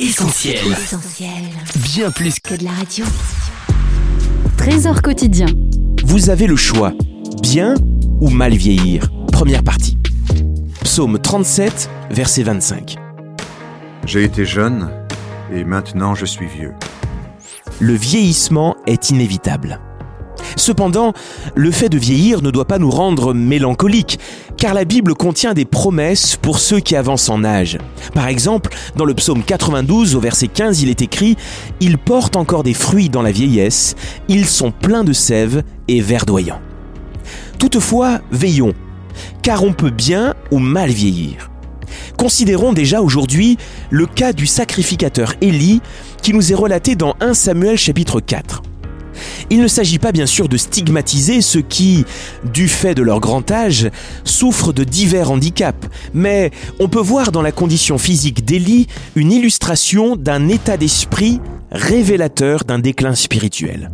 Essentiel. Bien plus que de la radio. Trésor quotidien. Vous avez le choix, bien ou mal vieillir. Première partie. Psaume 37, verset 25. J'ai été jeune et maintenant je suis vieux. Le vieillissement est inévitable. Cependant, le fait de vieillir ne doit pas nous rendre mélancoliques, car la Bible contient des promesses pour ceux qui avancent en âge. Par exemple, dans le psaume 92 au verset 15, il est écrit ⁇ Ils portent encore des fruits dans la vieillesse, ils sont pleins de sève et verdoyants. Toutefois, veillons, car on peut bien ou mal vieillir. Considérons déjà aujourd'hui le cas du sacrificateur Élie qui nous est relaté dans 1 Samuel chapitre 4. Il ne s'agit pas bien sûr de stigmatiser ceux qui, du fait de leur grand âge, souffrent de divers handicaps, mais on peut voir dans la condition physique d'Élie une illustration d'un état d'esprit révélateur d'un déclin spirituel.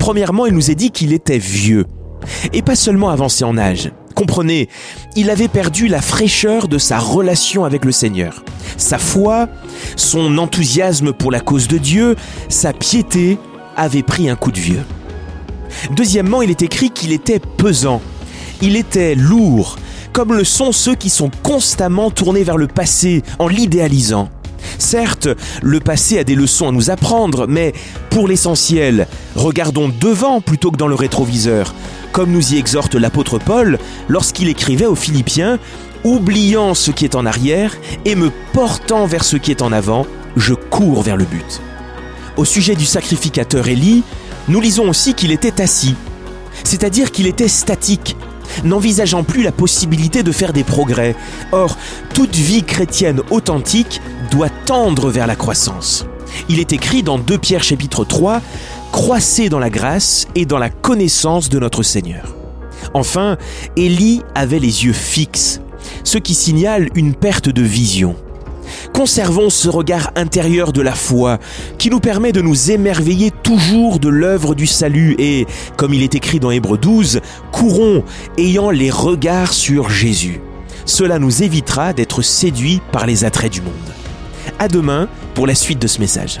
Premièrement, il nous est dit qu'il était vieux, et pas seulement avancé en âge. Comprenez, il avait perdu la fraîcheur de sa relation avec le Seigneur. Sa foi, son enthousiasme pour la cause de Dieu, sa piété avait pris un coup de vieux. Deuxièmement, il est écrit qu'il était pesant. Il était lourd, comme le sont ceux qui sont constamment tournés vers le passé en l'idéalisant. Certes, le passé a des leçons à nous apprendre, mais pour l'essentiel, regardons devant plutôt que dans le rétroviseur, comme nous y exhorte l'apôtre Paul lorsqu'il écrivait aux Philippiens, oubliant ce qui est en arrière et me portant vers ce qui est en avant, je cours vers le but. Au sujet du sacrificateur Élie, nous lisons aussi qu'il était assis, c'est-à-dire qu'il était statique, n'envisageant plus la possibilité de faire des progrès. Or, toute vie chrétienne authentique doit tendre vers la croissance. Il est écrit dans 2 Pierre chapitre 3, Croissez dans la grâce et dans la connaissance de notre Seigneur. Enfin, Élie avait les yeux fixes, ce qui signale une perte de vision. Conservons ce regard intérieur de la foi qui nous permet de nous émerveiller toujours de l'œuvre du salut et, comme il est écrit dans Hébreu 12, courons ayant les regards sur Jésus. Cela nous évitera d'être séduits par les attraits du monde. À demain pour la suite de ce message.